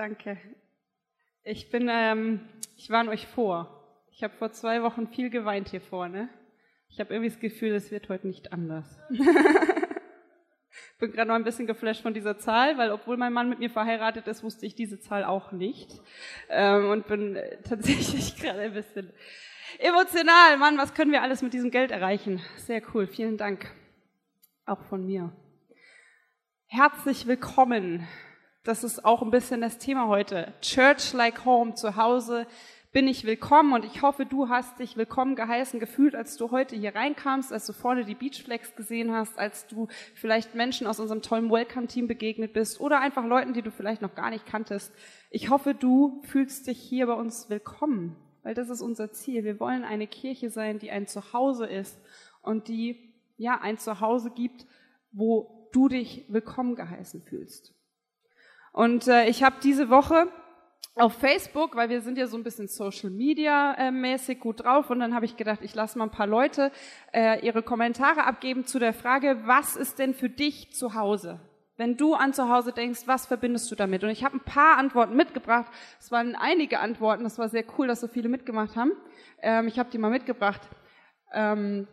danke. Ich bin, ähm, ich warne euch vor. Ich habe vor zwei Wochen viel geweint hier vorne. Ich habe irgendwie das Gefühl, es wird heute nicht anders. bin gerade noch ein bisschen geflasht von dieser Zahl, weil obwohl mein Mann mit mir verheiratet ist, wusste ich diese Zahl auch nicht. Ähm, und bin tatsächlich gerade ein bisschen Emotional, Mann, was können wir alles mit diesem Geld erreichen? Sehr cool, vielen Dank. Auch von mir. Herzlich willkommen. Das ist auch ein bisschen das Thema heute. Church like home, zu Hause bin ich willkommen und ich hoffe, du hast dich willkommen geheißen gefühlt, als du heute hier reinkamst, als du vorne die Beachflex gesehen hast, als du vielleicht Menschen aus unserem tollen Welcome-Team begegnet bist oder einfach Leuten, die du vielleicht noch gar nicht kanntest. Ich hoffe, du fühlst dich hier bei uns willkommen weil das ist unser Ziel. Wir wollen eine Kirche sein, die ein Zuhause ist und die ja ein Zuhause gibt, wo du dich willkommen geheißen fühlst. Und äh, ich habe diese Woche auf Facebook, weil wir sind ja so ein bisschen Social Media äh, mäßig gut drauf und dann habe ich gedacht, ich lasse mal ein paar Leute äh, ihre Kommentare abgeben zu der Frage, was ist denn für dich zu Hause? Wenn du an zu Hause denkst, was verbindest du damit? Und ich habe ein paar Antworten mitgebracht. Es waren einige Antworten. Das war sehr cool, dass so viele mitgemacht haben. Ähm, ich habe die mal mitgebracht. Ähm,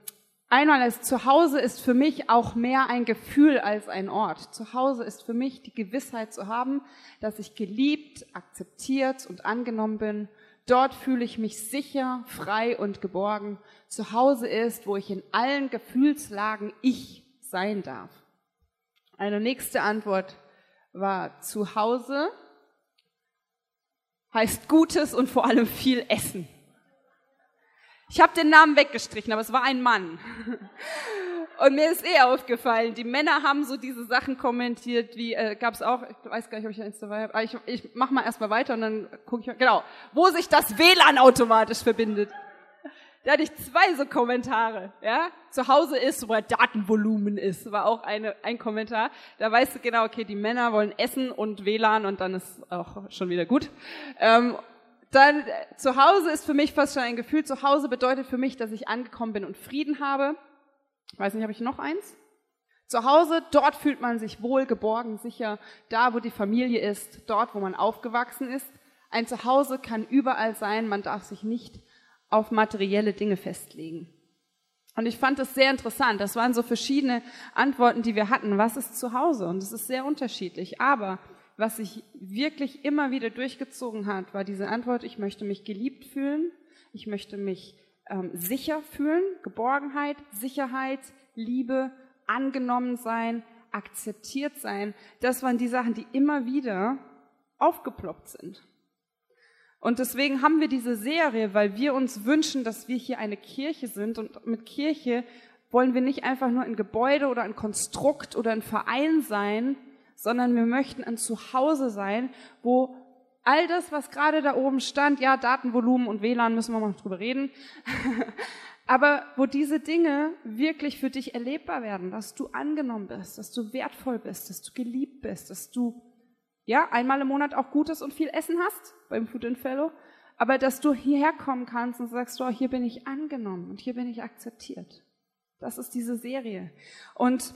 einmal ist Zuhause ist für mich auch mehr ein Gefühl als ein Ort. Zuhause ist für mich die Gewissheit zu haben, dass ich geliebt, akzeptiert und angenommen bin. Dort fühle ich mich sicher, frei und geborgen. Zuhause ist, wo ich in allen Gefühlslagen ich sein darf. Eine nächste Antwort war zu Hause heißt Gutes und vor allem viel Essen. Ich habe den Namen weggestrichen, aber es war ein Mann. Und mir ist eh aufgefallen, die Männer haben so diese Sachen kommentiert, wie äh, gab es auch, ich weiß gar nicht, ob ich eins dabei habe, aber ich, ich mach mal erstmal weiter und dann gucke ich mal, genau, wo sich das WLAN automatisch verbindet. Da hatte ich zwei so Kommentare, ja. Zu Hause ist, wo Datenvolumen ist, war auch eine, ein Kommentar. Da weißt du genau, okay, die Männer wollen Essen und WLAN und dann ist auch schon wieder gut. Ähm, dann, zu Hause ist für mich fast schon ein Gefühl, zu Hause bedeutet für mich, dass ich angekommen bin und Frieden habe. Weiß nicht, habe ich noch eins? Zu Hause, dort fühlt man sich wohl, geborgen, sicher, da, wo die Familie ist, dort, wo man aufgewachsen ist. Ein Zuhause kann überall sein, man darf sich nicht auf materielle Dinge festlegen. Und ich fand das sehr interessant. Das waren so verschiedene Antworten, die wir hatten. Was ist zu Hause? Und es ist sehr unterschiedlich. Aber was sich wirklich immer wieder durchgezogen hat, war diese Antwort, ich möchte mich geliebt fühlen, ich möchte mich ähm, sicher fühlen, Geborgenheit, Sicherheit, Liebe, angenommen sein, akzeptiert sein. Das waren die Sachen, die immer wieder aufgeploppt sind. Und deswegen haben wir diese Serie, weil wir uns wünschen, dass wir hier eine Kirche sind. Und mit Kirche wollen wir nicht einfach nur ein Gebäude oder ein Konstrukt oder ein Verein sein, sondern wir möchten ein Zuhause sein, wo all das, was gerade da oben stand, ja, Datenvolumen und WLAN müssen wir mal drüber reden, aber wo diese Dinge wirklich für dich erlebbar werden, dass du angenommen bist, dass du wertvoll bist, dass du geliebt bist, dass du ja, einmal im Monat auch Gutes und viel Essen hast beim Food and Fellow, aber dass du hierher kommen kannst und sagst, oh, hier bin ich angenommen und hier bin ich akzeptiert. Das ist diese Serie. Und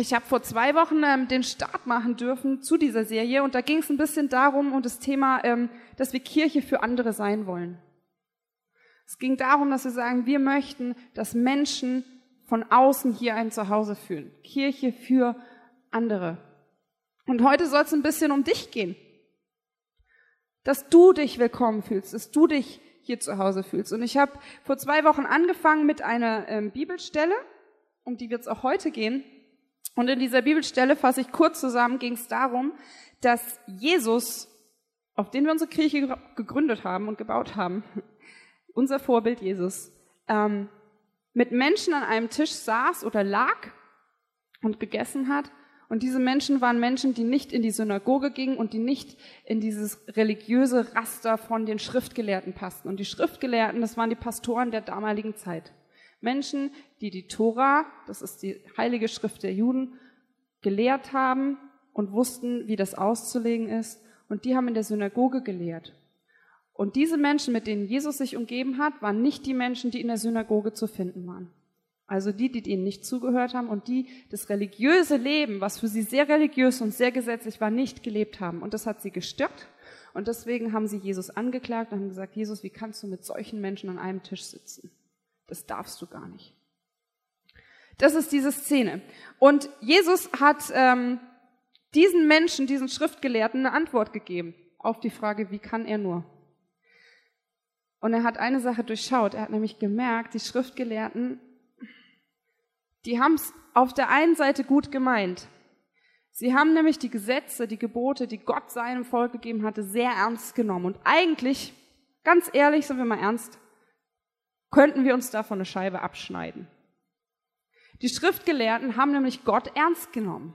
ich habe vor zwei Wochen ähm, den Start machen dürfen zu dieser Serie und da ging es ein bisschen darum und das Thema, ähm, dass wir Kirche für andere sein wollen. Es ging darum, dass wir sagen, wir möchten, dass Menschen von außen hier ein Zuhause fühlen. Kirche für andere. Und heute soll es ein bisschen um dich gehen. Dass du dich willkommen fühlst, dass du dich hier zu Hause fühlst. Und ich habe vor zwei Wochen angefangen mit einer ähm, Bibelstelle, um die wird es auch heute gehen. Und in dieser Bibelstelle fasse ich kurz zusammen, ging es darum, dass Jesus, auf den wir unsere Kirche gegründet haben und gebaut haben, unser Vorbild Jesus, ähm, mit Menschen an einem Tisch saß oder lag und gegessen hat und diese Menschen waren Menschen, die nicht in die Synagoge gingen und die nicht in dieses religiöse Raster von den Schriftgelehrten passten. Und die Schriftgelehrten, das waren die Pastoren der damaligen Zeit. Menschen, die die Tora, das ist die heilige Schrift der Juden, gelehrt haben und wussten, wie das auszulegen ist. Und die haben in der Synagoge gelehrt. Und diese Menschen, mit denen Jesus sich umgeben hat, waren nicht die Menschen, die in der Synagoge zu finden waren. Also die, die ihnen nicht zugehört haben und die das religiöse Leben, was für sie sehr religiös und sehr gesetzlich war, nicht gelebt haben. Und das hat sie gestört. Und deswegen haben sie Jesus angeklagt und haben gesagt, Jesus, wie kannst du mit solchen Menschen an einem Tisch sitzen? Das darfst du gar nicht. Das ist diese Szene. Und Jesus hat ähm, diesen Menschen, diesen Schriftgelehrten eine Antwort gegeben auf die Frage, wie kann er nur? Und er hat eine Sache durchschaut. Er hat nämlich gemerkt, die Schriftgelehrten die haben es auf der einen Seite gut gemeint. Sie haben nämlich die Gesetze, die Gebote, die Gott seinem Volk gegeben hatte, sehr ernst genommen. Und eigentlich, ganz ehrlich, sind wir mal ernst, könnten wir uns davon eine Scheibe abschneiden. Die Schriftgelehrten haben nämlich Gott ernst genommen.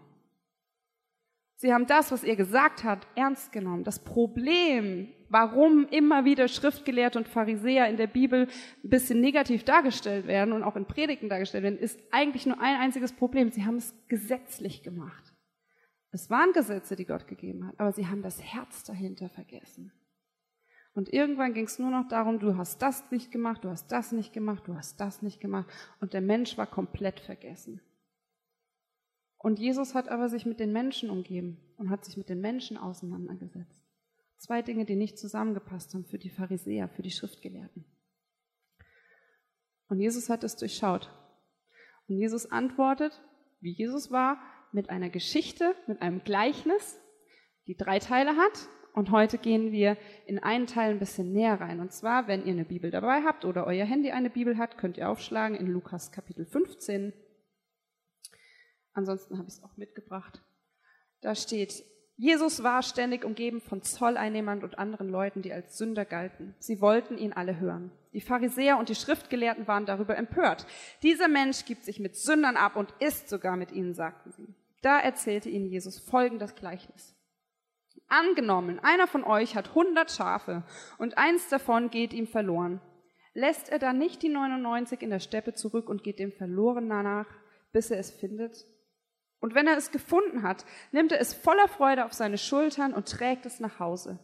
Sie haben das, was er gesagt hat, ernst genommen. Das Problem, warum immer wieder Schriftgelehrte und Pharisäer in der Bibel ein bisschen negativ dargestellt werden und auch in Predigten dargestellt werden, ist eigentlich nur ein einziges Problem. Sie haben es gesetzlich gemacht. Es waren Gesetze, die Gott gegeben hat, aber sie haben das Herz dahinter vergessen. Und irgendwann ging es nur noch darum, du hast das nicht gemacht, du hast das nicht gemacht, du hast das nicht gemacht. Und der Mensch war komplett vergessen. Und Jesus hat aber sich mit den Menschen umgeben und hat sich mit den Menschen auseinandergesetzt. Zwei Dinge, die nicht zusammengepasst haben für die Pharisäer, für die Schriftgelehrten. Und Jesus hat es durchschaut. Und Jesus antwortet, wie Jesus war, mit einer Geschichte, mit einem Gleichnis, die drei Teile hat. Und heute gehen wir in einen Teil ein bisschen näher rein. Und zwar, wenn ihr eine Bibel dabei habt oder euer Handy eine Bibel hat, könnt ihr aufschlagen in Lukas Kapitel 15, Ansonsten habe ich es auch mitgebracht. Da steht, Jesus war ständig umgeben von Zolleinnehmern und anderen Leuten, die als Sünder galten. Sie wollten ihn alle hören. Die Pharisäer und die Schriftgelehrten waren darüber empört. Dieser Mensch gibt sich mit Sündern ab und isst sogar mit ihnen, sagten sie. Da erzählte ihnen Jesus folgendes Gleichnis. Angenommen, einer von euch hat hundert Schafe und eins davon geht ihm verloren. Lässt er dann nicht die 99 in der Steppe zurück und geht dem Verlorenen nach, bis er es findet? Und wenn er es gefunden hat, nimmt er es voller Freude auf seine Schultern und trägt es nach Hause.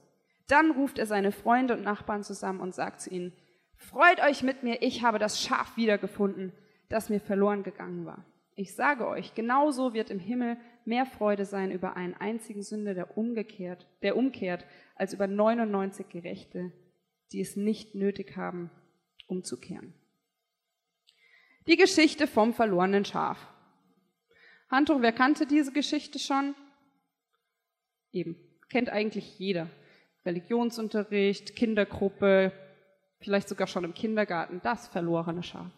Dann ruft er seine Freunde und Nachbarn zusammen und sagt zu ihnen, Freut euch mit mir, ich habe das Schaf wiedergefunden, das mir verloren gegangen war. Ich sage euch, genauso wird im Himmel mehr Freude sein über einen einzigen Sünder, der umgekehrt, der umkehrt, als über 99 Gerechte, die es nicht nötig haben, umzukehren. Die Geschichte vom verlorenen Schaf. Handtuch, wer kannte diese Geschichte schon? Eben, kennt eigentlich jeder. Religionsunterricht, Kindergruppe, vielleicht sogar schon im Kindergarten, das verlorene Schaf.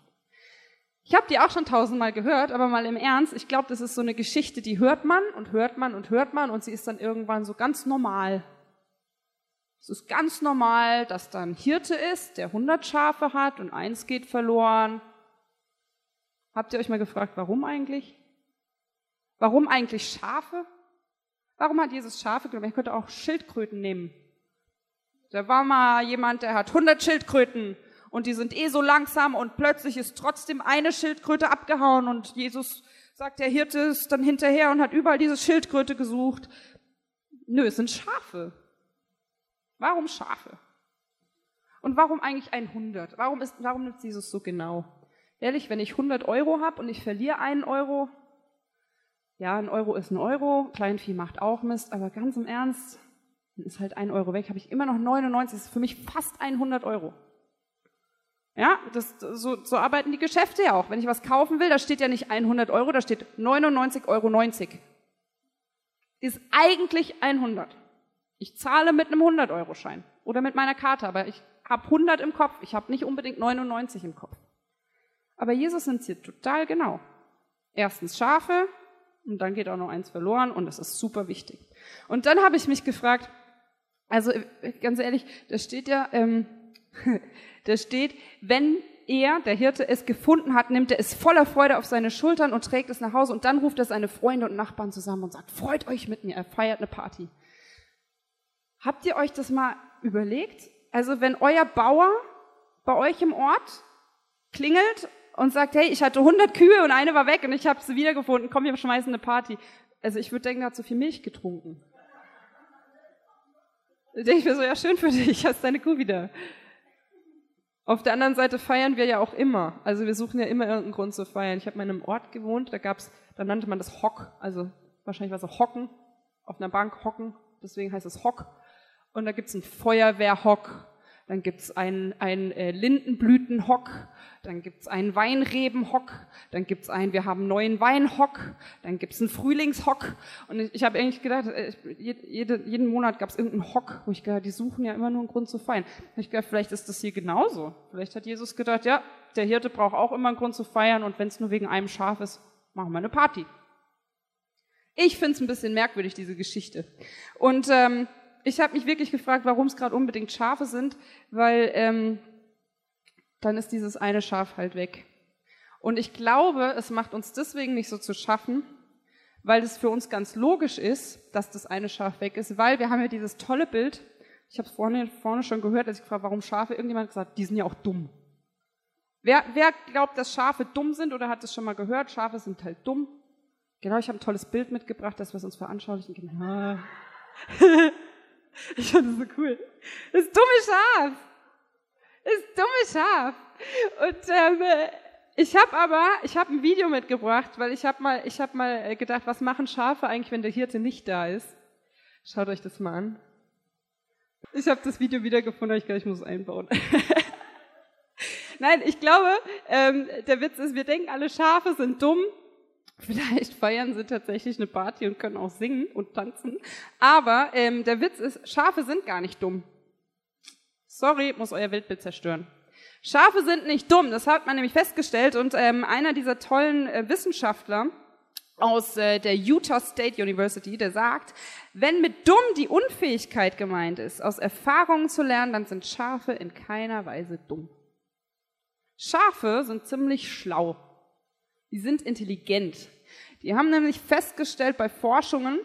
Ich habe die auch schon tausendmal gehört, aber mal im Ernst, ich glaube, das ist so eine Geschichte, die hört man und hört man und hört man und sie ist dann irgendwann so ganz normal. Es ist ganz normal, dass da ein Hirte ist, der 100 Schafe hat und eins geht verloren. Habt ihr euch mal gefragt, warum eigentlich? Warum eigentlich Schafe? Warum hat Jesus Schafe genommen? Er könnte auch Schildkröten nehmen. Da war mal jemand, der hat 100 Schildkröten und die sind eh so langsam und plötzlich ist trotzdem eine Schildkröte abgehauen und Jesus sagt, der Hirte ist dann hinterher und hat überall diese Schildkröte gesucht. Nö, es sind Schafe. Warum Schafe? Und warum eigentlich 100? Warum, ist, warum nimmt Jesus so genau? Ehrlich, wenn ich 100 Euro habe und ich verliere einen Euro, ja, ein Euro ist ein Euro, Kleinvieh macht auch Mist, aber ganz im Ernst, dann ist halt ein Euro weg, habe ich immer noch 99, das ist für mich fast 100 Euro. Ja, das, so, so arbeiten die Geschäfte ja auch. Wenn ich was kaufen will, da steht ja nicht 100 Euro, da steht 99,90 Euro. Ist eigentlich 100. Ich zahle mit einem 100-Euro-Schein oder mit meiner Karte, aber ich habe 100 im Kopf. Ich habe nicht unbedingt 99 im Kopf. Aber Jesus es hier total genau. Erstens Schafe, und dann geht auch noch eins verloren und das ist super wichtig. Und dann habe ich mich gefragt, also ganz ehrlich, da steht ja, ähm, da steht, wenn er, der Hirte, es gefunden hat, nimmt er es voller Freude auf seine Schultern und trägt es nach Hause und dann ruft er seine Freunde und Nachbarn zusammen und sagt, freut euch mit mir, er feiert eine Party. Habt ihr euch das mal überlegt? Also wenn euer Bauer bei euch im Ort klingelt und sagt, hey, ich hatte 100 Kühe und eine war weg und ich habe sie wiedergefunden, komm, wir schmeißen eine Party. Also ich würde denken, er hat zu viel Milch getrunken. Da ich mir so, ja, schön für dich, hast deine Kuh wieder. Auf der anderen Seite feiern wir ja auch immer. Also wir suchen ja immer irgendeinen Grund zu feiern. Ich habe mal in einem Ort gewohnt, da gab's, da nannte man das Hock, also wahrscheinlich war es Hocken, auf einer Bank hocken, deswegen heißt es Hock. Und da gibt's einen Feuerwehrhock, dann gibt's einen, einen äh, Lindenblütenhock, dann gibt's einen Weinrebenhock, dann gibt's einen, wir haben neuen Weinhock, dann gibt's einen Frühlingshock. Und ich, ich habe eigentlich gedacht, äh, jede, jeden Monat gab's irgendeinen Hock, wo ich gedacht, die suchen ja immer nur einen Grund zu feiern. ich gedacht, vielleicht ist das hier genauso. Vielleicht hat Jesus gedacht, ja, der Hirte braucht auch immer einen Grund zu feiern und wenn es nur wegen einem Schaf ist, machen wir eine Party. Ich finde es ein bisschen merkwürdig, diese Geschichte. Und ähm, ich habe mich wirklich gefragt, warum es gerade unbedingt Schafe sind, weil ähm, dann ist dieses eine Schaf halt weg. Und ich glaube, es macht uns deswegen nicht so zu schaffen, weil es für uns ganz logisch ist, dass das eine Schaf weg ist, weil wir haben ja dieses tolle Bild. Ich habe es vorne, vorne schon gehört, als ich gefragt warum Schafe. Irgendjemand hat gesagt, die sind ja auch dumm. Wer, wer glaubt, dass Schafe dumm sind oder hat es schon mal gehört? Schafe sind halt dumm. Genau, ich habe ein tolles Bild mitgebracht, das wir uns veranschaulichen können. Ich fand das so cool. Das dumme Schaf. Das dumme Schaf. Und ähm, ich habe aber, ich habe ein Video mitgebracht, weil ich habe mal, ich habe mal äh, gedacht, was machen Schafe eigentlich, wenn der Hirte nicht da ist? Schaut euch das mal an. Ich habe das Video wiedergefunden, ich glaube, ich muss es einbauen. Nein, ich glaube, ähm, der Witz ist, wir denken, alle Schafe sind dumm Vielleicht feiern sie tatsächlich eine Party und können auch singen und tanzen. Aber ähm, der Witz ist, Schafe sind gar nicht dumm. Sorry, muss euer Weltbild zerstören. Schafe sind nicht dumm, das hat man nämlich festgestellt. Und ähm, einer dieser tollen äh, Wissenschaftler aus äh, der Utah State University, der sagt, wenn mit dumm die Unfähigkeit gemeint ist, aus Erfahrungen zu lernen, dann sind Schafe in keiner Weise dumm. Schafe sind ziemlich schlau. Die sind intelligent. Die haben nämlich festgestellt bei Forschungen,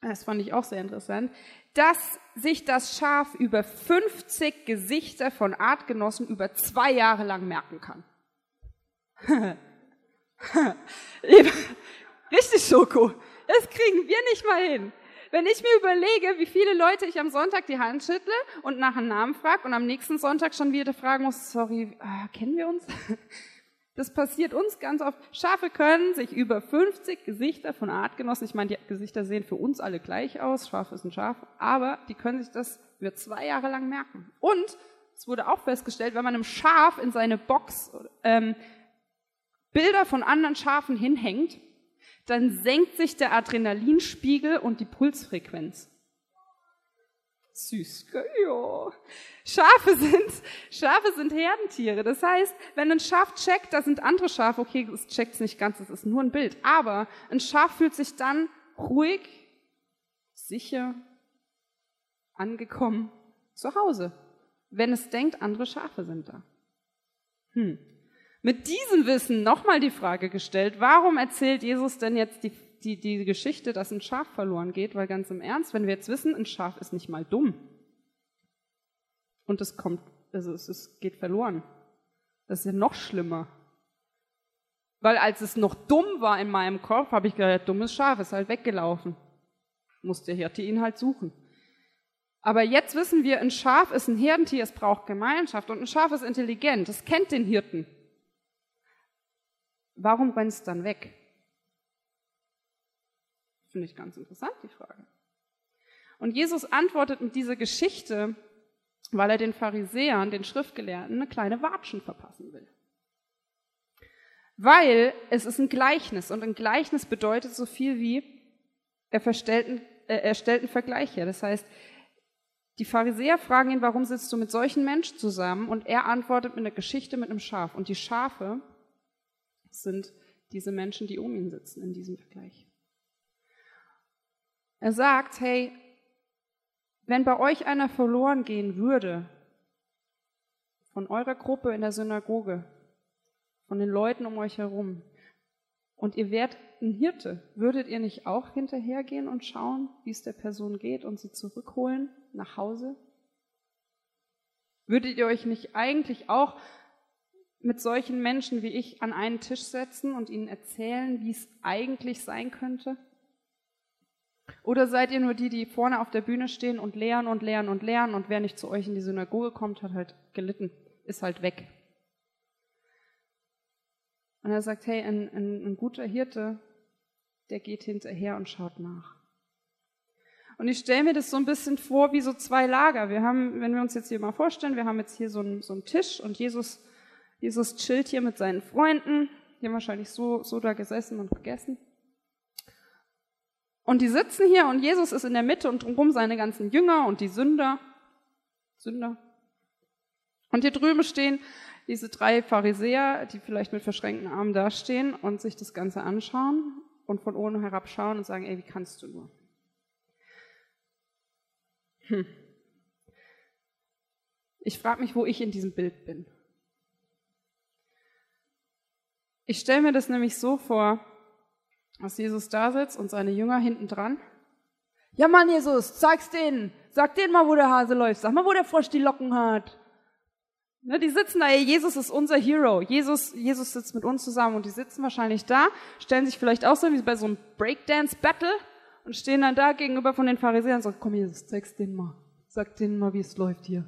das fand ich auch sehr interessant, dass sich das Schaf über 50 Gesichter von Artgenossen über zwei Jahre lang merken kann. Richtig Schoko. Das kriegen wir nicht mal hin. Wenn ich mir überlege, wie viele Leute ich am Sonntag die Hand schüttle und nach einem Namen frage und am nächsten Sonntag schon wieder fragen muss, sorry, äh, kennen wir uns? Das passiert uns ganz oft. Schafe können sich über 50 Gesichter von Artgenossen, ich meine, die Gesichter sehen für uns alle gleich aus, Schaf ist ein Schaf, aber die können sich das über zwei Jahre lang merken. Und es wurde auch festgestellt, wenn man einem Schaf in seine Box ähm, Bilder von anderen Schafen hinhängt, dann senkt sich der Adrenalinspiegel und die Pulsfrequenz. Süß, ja. Schafe sind, Schafe sind Herdentiere. Das heißt, wenn ein Schaf checkt, da sind andere Schafe, okay, es checkt nicht ganz, es ist nur ein Bild. Aber ein Schaf fühlt sich dann ruhig, sicher, angekommen zu Hause, wenn es denkt, andere Schafe sind da. Hm. Mit diesem Wissen nochmal die Frage gestellt, warum erzählt Jesus denn jetzt die die, die Geschichte, dass ein Schaf verloren geht, weil ganz im Ernst, wenn wir jetzt wissen, ein Schaf ist nicht mal dumm. Und es kommt, also es, es geht verloren. Das ist ja noch schlimmer. Weil als es noch dumm war in meinem Kopf, habe ich gedacht, dummes Schaf ist halt weggelaufen. Muss der Hirte ihn halt suchen. Aber jetzt wissen wir, ein Schaf ist ein Herdentier, es braucht Gemeinschaft und ein Schaf ist intelligent, es kennt den Hirten. Warum rennt es dann weg? Finde ich ganz interessant, die Frage. Und Jesus antwortet mit dieser Geschichte, weil er den Pharisäern, den Schriftgelehrten, eine kleine Watschen verpassen will. Weil es ist ein Gleichnis und ein Gleichnis bedeutet so viel wie, er, verstellten, äh, er stellt einen Vergleich her. Das heißt, die Pharisäer fragen ihn, warum sitzt du mit solchen Menschen zusammen? Und er antwortet mit einer Geschichte mit einem Schaf. Und die Schafe sind diese Menschen, die um ihn sitzen in diesem Vergleich. Er sagt, hey, wenn bei euch einer verloren gehen würde, von eurer Gruppe in der Synagoge, von den Leuten um euch herum, und ihr wärt ein Hirte, würdet ihr nicht auch hinterhergehen und schauen, wie es der Person geht und sie zurückholen nach Hause? Würdet ihr euch nicht eigentlich auch mit solchen Menschen wie ich an einen Tisch setzen und ihnen erzählen, wie es eigentlich sein könnte? Oder seid ihr nur die, die vorne auf der Bühne stehen und lehren und lehren und lehren und wer nicht zu euch in die Synagoge kommt, hat halt gelitten. ist halt weg. Und er sagt, hey, ein, ein, ein guter Hirte, der geht hinterher und schaut nach. Und ich stelle mir das so ein bisschen vor wie so zwei Lager. Wir haben, wenn wir uns jetzt hier mal vorstellen, wir haben jetzt hier so einen, so einen Tisch und Jesus, Jesus chillt hier mit seinen Freunden. Die haben wahrscheinlich so, so da gesessen und gegessen. Und die sitzen hier und Jesus ist in der Mitte und drumherum seine ganzen Jünger und die Sünder. Sünder. Und hier drüben stehen diese drei Pharisäer, die vielleicht mit verschränkten Armen dastehen und sich das Ganze anschauen und von oben herabschauen und sagen, ey, wie kannst du nur? Hm. Ich frage mich, wo ich in diesem Bild bin. Ich stelle mir das nämlich so vor, dass Jesus da sitzt und seine Jünger hinten dran. Ja Mann, Jesus, zeig's denen. Sag denen mal, wo der Hase läuft. Sag mal, wo der Frosch die Locken hat. Ne, die sitzen da, ey, Jesus ist unser Hero. Jesus, Jesus sitzt mit uns zusammen und die sitzen wahrscheinlich da, stellen sich vielleicht auch so wie bei so einem Breakdance-Battle und stehen dann da gegenüber von den Pharisäern und sagen, komm Jesus, zeig's denen mal. Sag denen mal, wie es läuft hier.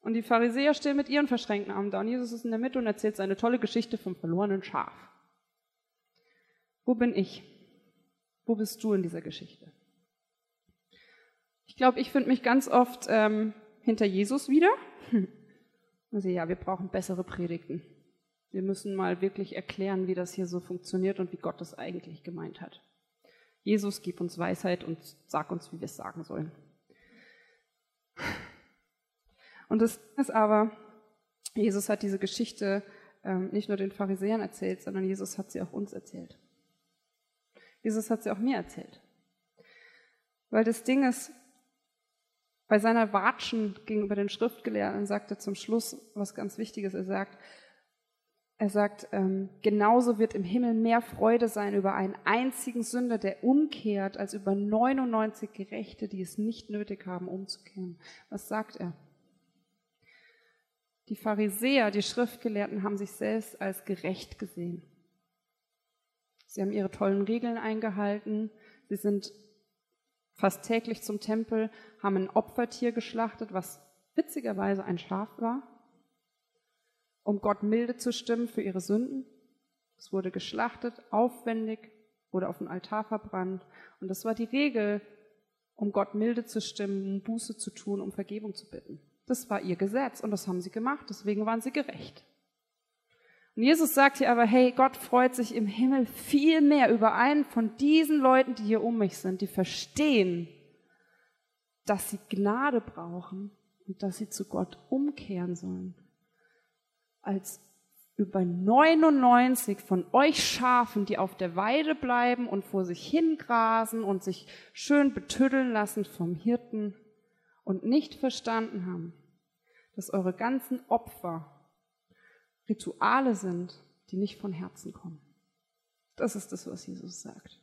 Und die Pharisäer stehen mit ihren verschränkten Armen da und Jesus ist in der Mitte und erzählt seine tolle Geschichte vom verlorenen Schaf. Wo bin ich? Wo bist du in dieser Geschichte? Ich glaube, ich finde mich ganz oft ähm, hinter Jesus wieder. Also ja, wir brauchen bessere Predigten. Wir müssen mal wirklich erklären, wie das hier so funktioniert und wie Gott das eigentlich gemeint hat. Jesus, gib uns Weisheit und sag uns, wie wir es sagen sollen. Und das ist aber, Jesus hat diese Geschichte ähm, nicht nur den Pharisäern erzählt, sondern Jesus hat sie auch uns erzählt. Jesus hat sie auch mir erzählt. Weil das Ding ist, bei seiner Watschen gegenüber den Schriftgelehrten sagt er zum Schluss was ganz Wichtiges. Er sagt, er sagt, ähm, genauso wird im Himmel mehr Freude sein über einen einzigen Sünder, der umkehrt, als über 99 Gerechte, die es nicht nötig haben, umzukehren. Was sagt er? Die Pharisäer, die Schriftgelehrten haben sich selbst als gerecht gesehen. Sie haben ihre tollen Regeln eingehalten. Sie sind fast täglich zum Tempel, haben ein Opfertier geschlachtet, was witzigerweise ein Schaf war, um Gott milde zu stimmen für ihre Sünden. Es wurde geschlachtet, aufwendig, wurde auf den Altar verbrannt. Und das war die Regel, um Gott milde zu stimmen, um Buße zu tun, um Vergebung zu bitten. Das war ihr Gesetz und das haben sie gemacht, deswegen waren sie gerecht. Und Jesus sagt hier aber, hey, Gott freut sich im Himmel viel mehr über einen von diesen Leuten, die hier um mich sind, die verstehen, dass sie Gnade brauchen und dass sie zu Gott umkehren sollen, als über 99 von euch Schafen, die auf der Weide bleiben und vor sich hingrasen und sich schön betüddeln lassen vom Hirten und nicht verstanden haben, dass eure ganzen Opfer Rituale sind, die nicht von Herzen kommen. Das ist das, was Jesus sagt.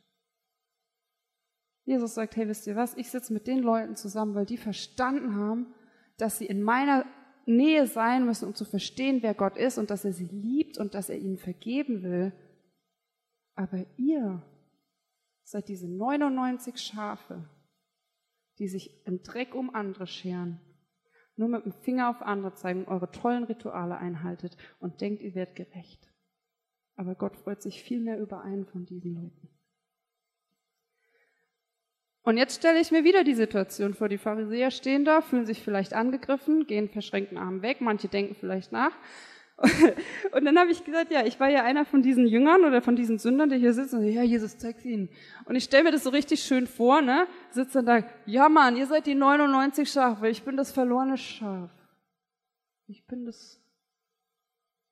Jesus sagt, hey, wisst ihr was, ich sitze mit den Leuten zusammen, weil die verstanden haben, dass sie in meiner Nähe sein müssen, um zu verstehen, wer Gott ist und dass er sie liebt und dass er ihnen vergeben will. Aber ihr seid diese 99 Schafe, die sich im Dreck um andere scheren nur mit dem Finger auf andere zeigen, eure tollen Rituale einhaltet und denkt, ihr werdet gerecht. Aber Gott freut sich viel mehr über einen von diesen Leuten. Und jetzt stelle ich mir wieder die Situation vor. Die Pharisäer stehen da, fühlen sich vielleicht angegriffen, gehen verschränkten Armen weg, manche denken vielleicht nach. Und dann habe ich gesagt, ja, ich war ja einer von diesen Jüngern oder von diesen Sündern, die hier sitzen. Ja, Jesus, zeig's ihnen. Und ich stelle mir das so richtig schön vor, ne? Sitzt dann da, ja Mann, ihr seid die 99 Schafe, ich bin das verlorene Schaf. Ich bin das.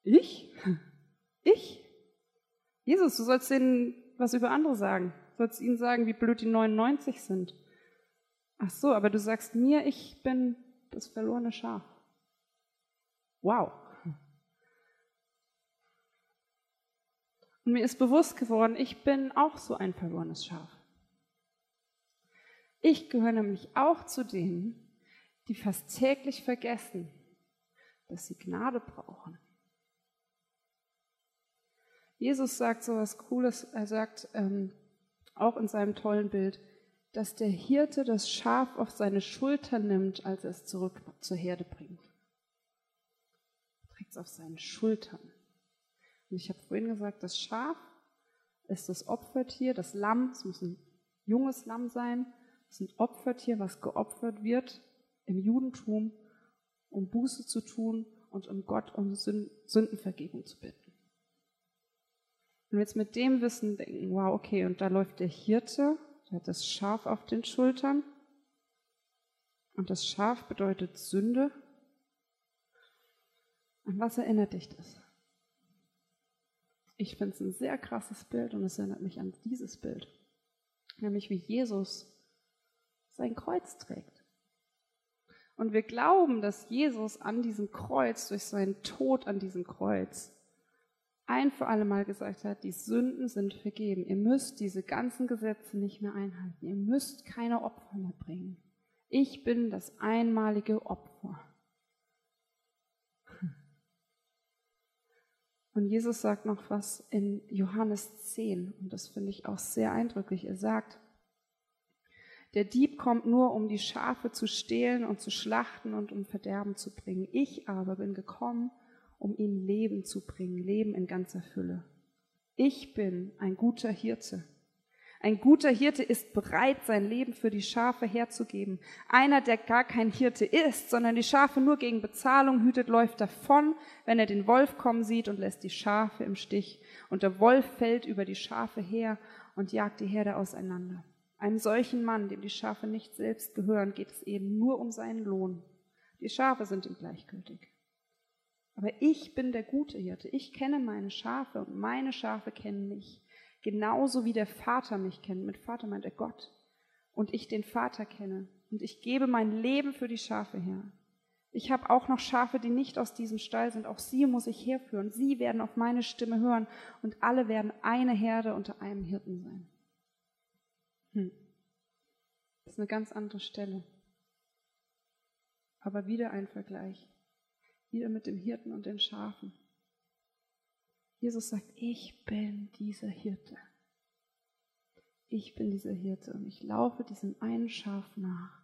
Ich? Ich? Jesus, du sollst denen was über andere sagen. Du sollst ihnen sagen, wie blöd die 99 sind. Ach so, aber du sagst mir, ich bin das verlorene Schaf. Wow. Und mir ist bewusst geworden, ich bin auch so ein verlorenes Schaf. Ich gehöre nämlich auch zu denen, die fast täglich vergessen, dass sie Gnade brauchen. Jesus sagt so was Cooles, er sagt ähm, auch in seinem tollen Bild, dass der Hirte das Schaf auf seine Schulter nimmt, als er es zurück zur Herde bringt. es auf seinen Schultern. Und ich habe vorhin gesagt, das Schaf ist das Opfertier, das Lamm, es muss ein junges Lamm sein, es ist ein Opfertier, was geopfert wird im Judentum, um Buße zu tun und um Gott um Sündenvergebung zu bitten. Und jetzt mit dem Wissen denken, wow, okay, und da läuft der Hirte, der hat das Schaf auf den Schultern. Und das Schaf bedeutet Sünde. An was erinnert dich das? Ich finde es ein sehr krasses Bild und es erinnert mich an dieses Bild. Nämlich wie Jesus sein Kreuz trägt. Und wir glauben, dass Jesus an diesem Kreuz, durch seinen Tod an diesem Kreuz, ein für alle Mal gesagt hat, die Sünden sind vergeben. Ihr müsst diese ganzen Gesetze nicht mehr einhalten. Ihr müsst keine Opfer mehr bringen. Ich bin das einmalige Opfer. Und Jesus sagt noch was in Johannes 10, und das finde ich auch sehr eindrücklich. Er sagt, der Dieb kommt nur, um die Schafe zu stehlen und zu schlachten und um Verderben zu bringen. Ich aber bin gekommen, um ihnen Leben zu bringen, Leben in ganzer Fülle. Ich bin ein guter Hirte. Ein guter Hirte ist bereit, sein Leben für die Schafe herzugeben. Einer, der gar kein Hirte ist, sondern die Schafe nur gegen Bezahlung hütet, läuft davon, wenn er den Wolf kommen sieht und lässt die Schafe im Stich. Und der Wolf fällt über die Schafe her und jagt die Herde auseinander. Einem solchen Mann, dem die Schafe nicht selbst gehören, geht es eben nur um seinen Lohn. Die Schafe sind ihm gleichgültig. Aber ich bin der gute Hirte. Ich kenne meine Schafe und meine Schafe kennen mich. Genauso wie der Vater mich kennt. Mit Vater meint er Gott. Und ich den Vater kenne. Und ich gebe mein Leben für die Schafe her. Ich habe auch noch Schafe, die nicht aus diesem Stall sind. Auch sie muss ich herführen. Sie werden auf meine Stimme hören. Und alle werden eine Herde unter einem Hirten sein. Hm. Das ist eine ganz andere Stelle. Aber wieder ein Vergleich. Wieder mit dem Hirten und den Schafen. Jesus sagt, ich bin dieser Hirte. Ich bin dieser Hirte und ich laufe diesem einen Schaf nach.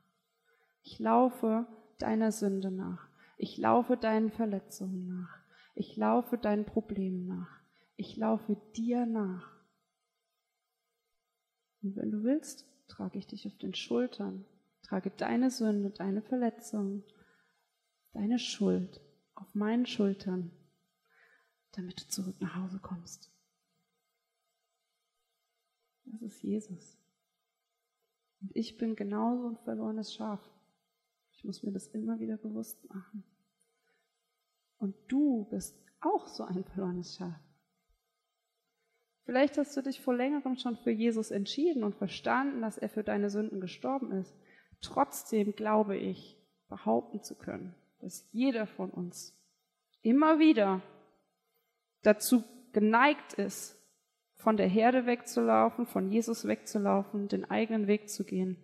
Ich laufe deiner Sünde nach. Ich laufe deinen Verletzungen nach. Ich laufe deinen Problemen nach. Ich laufe dir nach. Und wenn du willst, trage ich dich auf den Schultern, trage deine Sünde, deine Verletzungen, deine Schuld auf meinen Schultern damit du zurück nach Hause kommst. Das ist Jesus. Und ich bin genauso ein verlorenes Schaf. Ich muss mir das immer wieder bewusst machen. Und du bist auch so ein verlorenes Schaf. Vielleicht hast du dich vor längerem schon für Jesus entschieden und verstanden, dass er für deine Sünden gestorben ist. Trotzdem glaube ich, behaupten zu können, dass jeder von uns immer wieder dazu geneigt ist, von der Herde wegzulaufen, von Jesus wegzulaufen, den eigenen Weg zu gehen.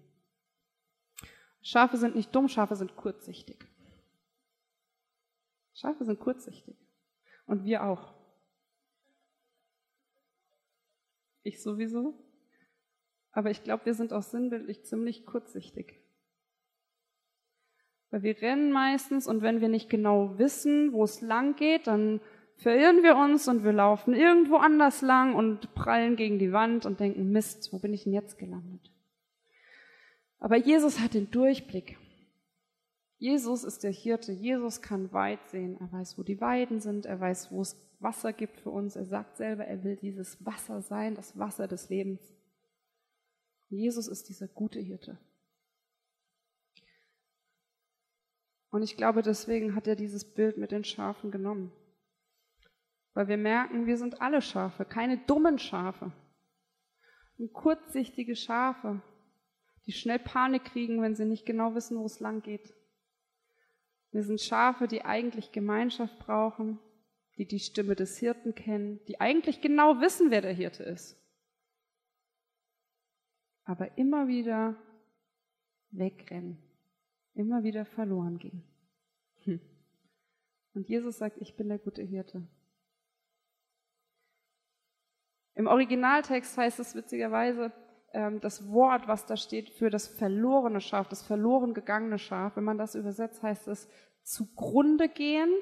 Schafe sind nicht dumm, Schafe sind kurzsichtig. Schafe sind kurzsichtig. Und wir auch. Ich sowieso. Aber ich glaube, wir sind auch sinnbildlich ziemlich kurzsichtig. Weil wir rennen meistens und wenn wir nicht genau wissen, wo es lang geht, dann verirren wir uns und wir laufen irgendwo anders lang und prallen gegen die Wand und denken, Mist, wo bin ich denn jetzt gelandet? Aber Jesus hat den Durchblick. Jesus ist der Hirte. Jesus kann weit sehen. Er weiß, wo die Weiden sind. Er weiß, wo es Wasser gibt für uns. Er sagt selber, er will dieses Wasser sein, das Wasser des Lebens. Jesus ist dieser gute Hirte. Und ich glaube, deswegen hat er dieses Bild mit den Schafen genommen. Weil wir merken, wir sind alle Schafe, keine dummen Schafe. Und kurzsichtige Schafe, die schnell Panik kriegen, wenn sie nicht genau wissen, wo es lang geht. Wir sind Schafe, die eigentlich Gemeinschaft brauchen, die die Stimme des Hirten kennen, die eigentlich genau wissen, wer der Hirte ist. Aber immer wieder wegrennen, immer wieder verloren gehen. Hm. Und Jesus sagt, ich bin der gute Hirte. Im Originaltext heißt es witzigerweise, ähm, das Wort, was da steht für das verlorene Schaf, das verloren gegangene Schaf, wenn man das übersetzt, heißt es zugrunde gehen,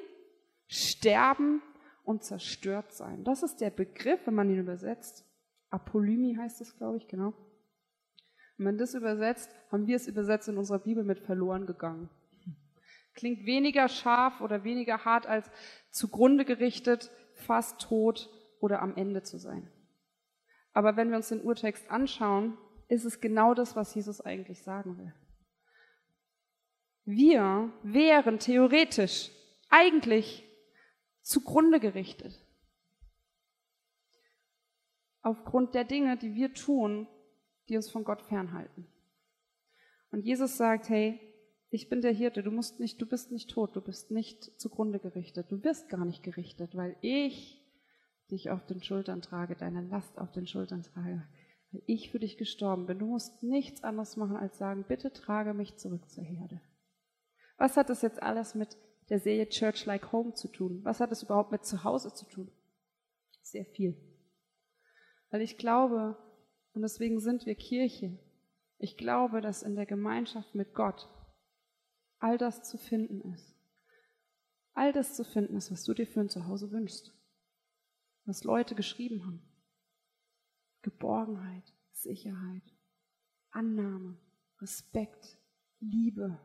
sterben und zerstört sein. Das ist der Begriff, wenn man ihn übersetzt. Apolymi heißt es, glaube ich, genau. Wenn man das übersetzt, haben wir es übersetzt in unserer Bibel mit verloren gegangen. Klingt weniger scharf oder weniger hart als zugrunde gerichtet, fast tot oder am Ende zu sein. Aber wenn wir uns den Urtext anschauen, ist es genau das, was Jesus eigentlich sagen will. Wir wären theoretisch eigentlich zugrunde gerichtet. Aufgrund der Dinge, die wir tun, die uns von Gott fernhalten. Und Jesus sagt, hey, ich bin der Hirte, du musst nicht, du bist nicht tot, du bist nicht zugrunde gerichtet, du wirst gar nicht gerichtet, weil ich dich auf den Schultern trage, deine Last auf den Schultern trage, weil ich für dich gestorben bin. Du musst nichts anderes machen als sagen, bitte trage mich zurück zur Herde. Was hat das jetzt alles mit der Serie Church Like Home zu tun? Was hat es überhaupt mit Zuhause zu tun? Sehr viel. Weil ich glaube, und deswegen sind wir Kirche, ich glaube, dass in der Gemeinschaft mit Gott all das zu finden ist. All das zu finden ist, was du dir für ein Zuhause wünschst. Was Leute geschrieben haben. Geborgenheit, Sicherheit, Annahme, Respekt, Liebe,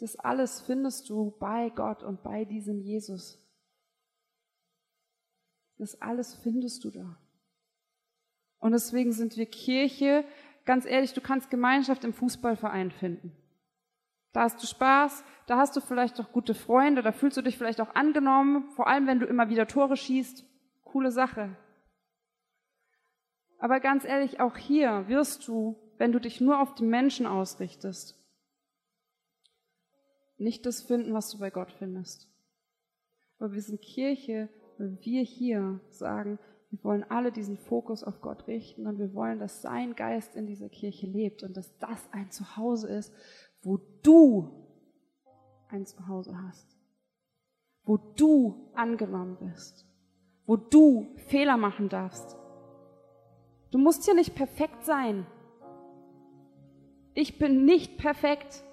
das alles findest du bei Gott und bei diesem Jesus. Das alles findest du da. Und deswegen sind wir Kirche. Ganz ehrlich, du kannst Gemeinschaft im Fußballverein finden. Da hast du Spaß, da hast du vielleicht auch gute Freunde, da fühlst du dich vielleicht auch angenommen, vor allem wenn du immer wieder Tore schießt. Coole Sache. Aber ganz ehrlich, auch hier wirst du, wenn du dich nur auf die Menschen ausrichtest, nicht das finden, was du bei Gott findest. Aber wir sind Kirche, weil wir hier sagen, wir wollen alle diesen Fokus auf Gott richten und wir wollen, dass sein Geist in dieser Kirche lebt und dass das ein Zuhause ist, wo du ein Zuhause hast, wo du angenommen bist, wo du Fehler machen darfst. Du musst hier nicht perfekt sein. Ich bin nicht perfekt.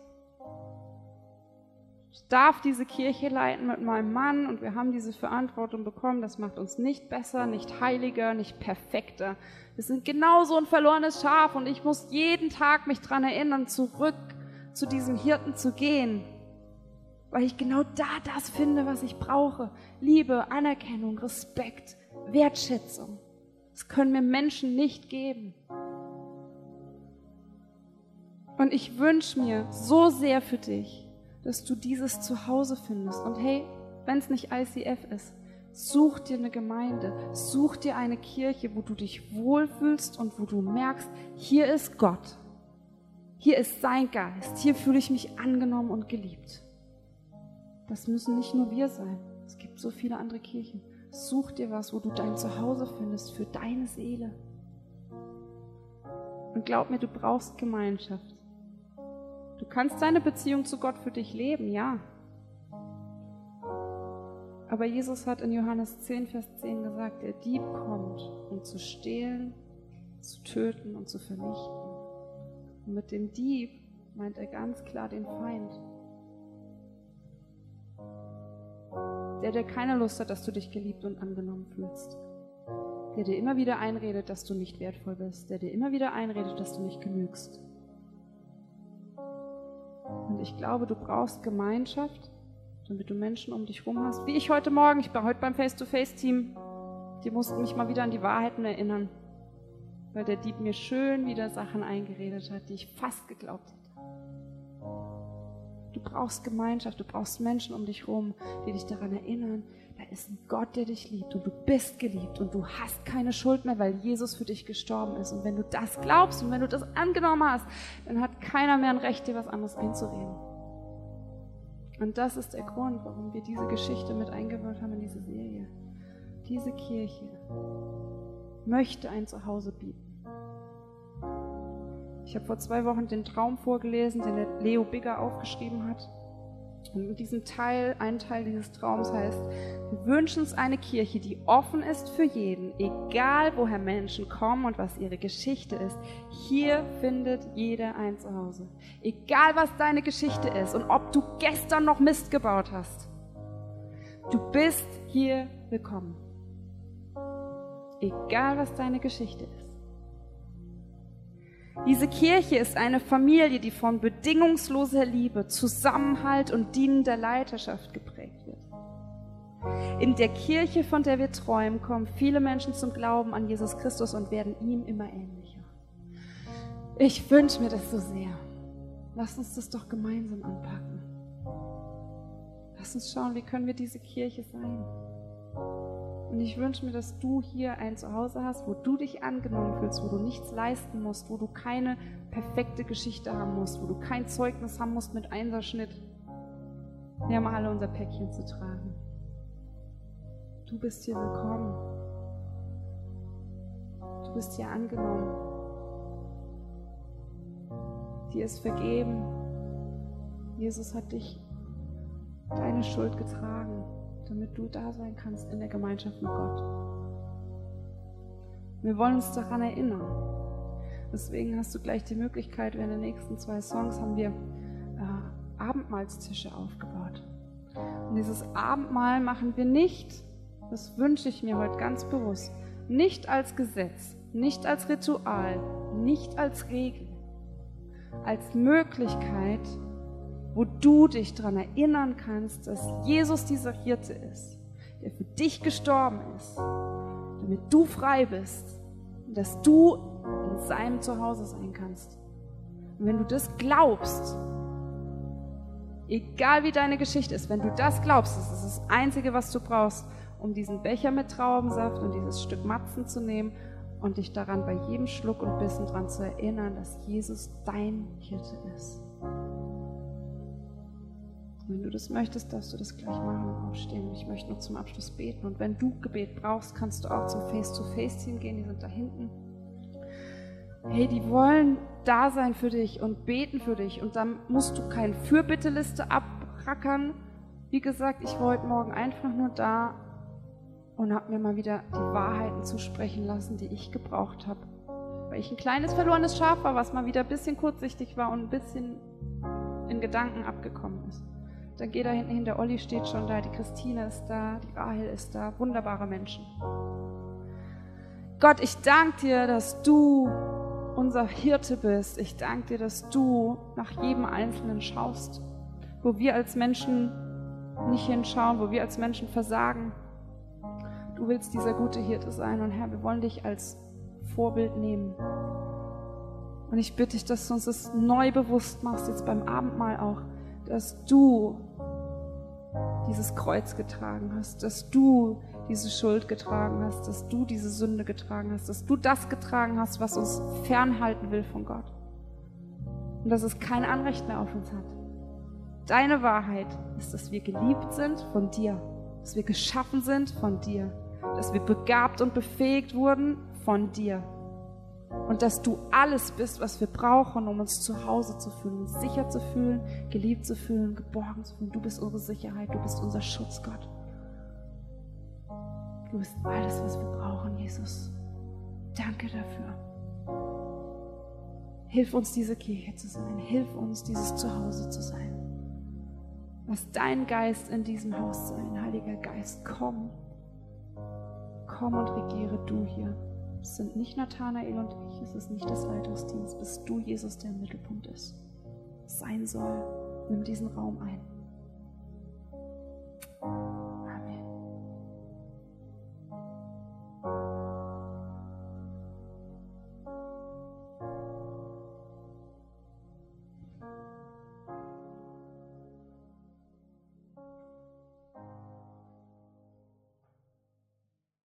Ich darf diese Kirche leiten mit meinem Mann und wir haben diese Verantwortung bekommen. Das macht uns nicht besser, nicht heiliger, nicht perfekter. Wir sind genauso ein verlorenes Schaf und ich muss jeden Tag mich dran erinnern, zurück zu diesem Hirten zu gehen, weil ich genau da das finde, was ich brauche. Liebe, Anerkennung, Respekt, Wertschätzung. Das können mir Menschen nicht geben. Und ich wünsche mir so sehr für dich, dass du dieses Zuhause findest. Und hey, wenn es nicht ICF ist, such dir eine Gemeinde, such dir eine Kirche, wo du dich wohlfühlst und wo du merkst, hier ist Gott. Hier ist sein Geist. Hier fühle ich mich angenommen und geliebt. Das müssen nicht nur wir sein. Es gibt so viele andere Kirchen. Such dir was, wo du dein Zuhause findest für deine Seele. Und glaub mir, du brauchst Gemeinschaft. Du kannst deine Beziehung zu Gott für dich leben, ja. Aber Jesus hat in Johannes 10, Vers 10 gesagt, der Dieb kommt, um zu stehlen, zu töten und zu vernichten. Und mit dem Dieb meint er ganz klar den Feind. Der, der keine Lust hat, dass du dich geliebt und angenommen fühlst. Der dir immer wieder einredet, dass du nicht wertvoll bist. Der dir immer wieder einredet, dass du nicht genügst. Und ich glaube, du brauchst Gemeinschaft, damit du Menschen um dich herum hast. Wie ich heute Morgen, ich war heute beim Face-to-Face-Team, die mussten mich mal wieder an die Wahrheiten erinnern, weil der Dieb mir schön wieder Sachen eingeredet hat, die ich fast geglaubt hätte. Du brauchst Gemeinschaft, du brauchst Menschen um dich herum, die dich daran erinnern, da ist ein Gott, der dich liebt und du bist geliebt und du hast keine Schuld mehr, weil Jesus für dich gestorben ist. Und wenn du das glaubst und wenn du das angenommen hast, dann hat keiner mehr ein Recht, dir was anderes einzureden. Und das ist der Grund, warum wir diese Geschichte mit eingebaut haben in diese Serie. Diese Kirche möchte ein Zuhause bieten. Ich habe vor zwei Wochen den Traum vorgelesen, den Leo Bigger aufgeschrieben hat. Und in diesem Teil, ein Teil dieses Traums heißt, wir wünschen uns eine Kirche, die offen ist für jeden, egal woher Menschen kommen und was ihre Geschichte ist. Hier findet jeder ein Zuhause. Egal was deine Geschichte ist und ob du gestern noch Mist gebaut hast. Du bist hier willkommen. Egal was deine Geschichte ist. Diese Kirche ist eine Familie, die von bedingungsloser Liebe, Zusammenhalt und dienender Leiterschaft geprägt wird. In der Kirche, von der wir träumen, kommen viele Menschen zum Glauben an Jesus Christus und werden ihm immer ähnlicher. Ich wünsche mir das so sehr. Lass uns das doch gemeinsam anpacken. Lass uns schauen, wie können wir diese Kirche sein. Und ich wünsche mir, dass du hier ein Zuhause hast, wo du dich angenommen fühlst, wo du nichts leisten musst, wo du keine perfekte Geschichte haben musst, wo du kein Zeugnis haben musst mit Einserschnitt. Wir haben alle unser Päckchen zu tragen. Du bist hier willkommen. Du bist hier angenommen. Dir ist vergeben. Jesus hat dich deine Schuld getragen damit du da sein kannst in der Gemeinschaft mit Gott. Wir wollen uns daran erinnern. Deswegen hast du gleich die Möglichkeit, während der nächsten zwei Songs haben wir äh, Abendmahlstische aufgebaut. Und dieses Abendmahl machen wir nicht, das wünsche ich mir heute ganz bewusst, nicht als Gesetz, nicht als Ritual, nicht als Regel, als Möglichkeit, wo du dich daran erinnern kannst, dass Jesus dieser Hirte ist, der für dich gestorben ist, damit du frei bist und dass du in seinem Zuhause sein kannst. Und wenn du das glaubst, egal wie deine Geschichte ist, wenn du das glaubst, das ist das Einzige, was du brauchst, um diesen Becher mit Traubensaft und dieses Stück Matzen zu nehmen und dich daran bei jedem Schluck und Bissen daran zu erinnern, dass Jesus dein Hirte ist. Wenn du das möchtest, darfst du das gleich machen und aufstehen. Ich möchte noch zum Abschluss beten. Und wenn du Gebet brauchst, kannst du auch zum Face-to-Face-Team gehen. Die sind da hinten. Hey, die wollen da sein für dich und beten für dich. Und dann musst du keine Fürbitteliste abrackern. Wie gesagt, ich war heute Morgen einfach nur da und habe mir mal wieder die Wahrheiten zusprechen lassen, die ich gebraucht habe. Weil ich ein kleines verlorenes Schaf war, was mal wieder ein bisschen kurzsichtig war und ein bisschen in Gedanken abgekommen ist. Dann geh da hinten hin, der Olli steht schon da, die Christine ist da, die Rahel ist da, wunderbare Menschen. Gott, ich danke dir, dass du unser Hirte bist. Ich danke dir, dass du nach jedem Einzelnen schaust, wo wir als Menschen nicht hinschauen, wo wir als Menschen versagen. Du willst dieser gute Hirte sein und Herr, wir wollen dich als Vorbild nehmen. Und ich bitte dich, dass du uns das neu bewusst machst, jetzt beim Abendmahl auch, dass du dieses Kreuz getragen hast, dass du diese Schuld getragen hast, dass du diese Sünde getragen hast, dass du das getragen hast, was uns fernhalten will von Gott. Und dass es kein Anrecht mehr auf uns hat. Deine Wahrheit ist, dass wir geliebt sind von dir, dass wir geschaffen sind von dir, dass wir begabt und befähigt wurden von dir und dass du alles bist, was wir brauchen, um uns zu Hause zu fühlen, uns sicher zu fühlen, geliebt zu fühlen, geborgen zu fühlen. Du bist unsere Sicherheit, du bist unser Schutz, Gott. Du bist alles, was wir brauchen, Jesus. Danke dafür. Hilf uns, diese Kirche zu sein. Hilf uns, dieses Zuhause zu sein. Lass dein Geist in diesem Haus sein, Heiliger Geist. Komm. Komm und regiere du hier. Es sind nicht Nathanael und ich, es ist nicht das Leitungsteam, es bist du, Jesus, der im Mittelpunkt ist. Sein soll. Nimm diesen Raum ein.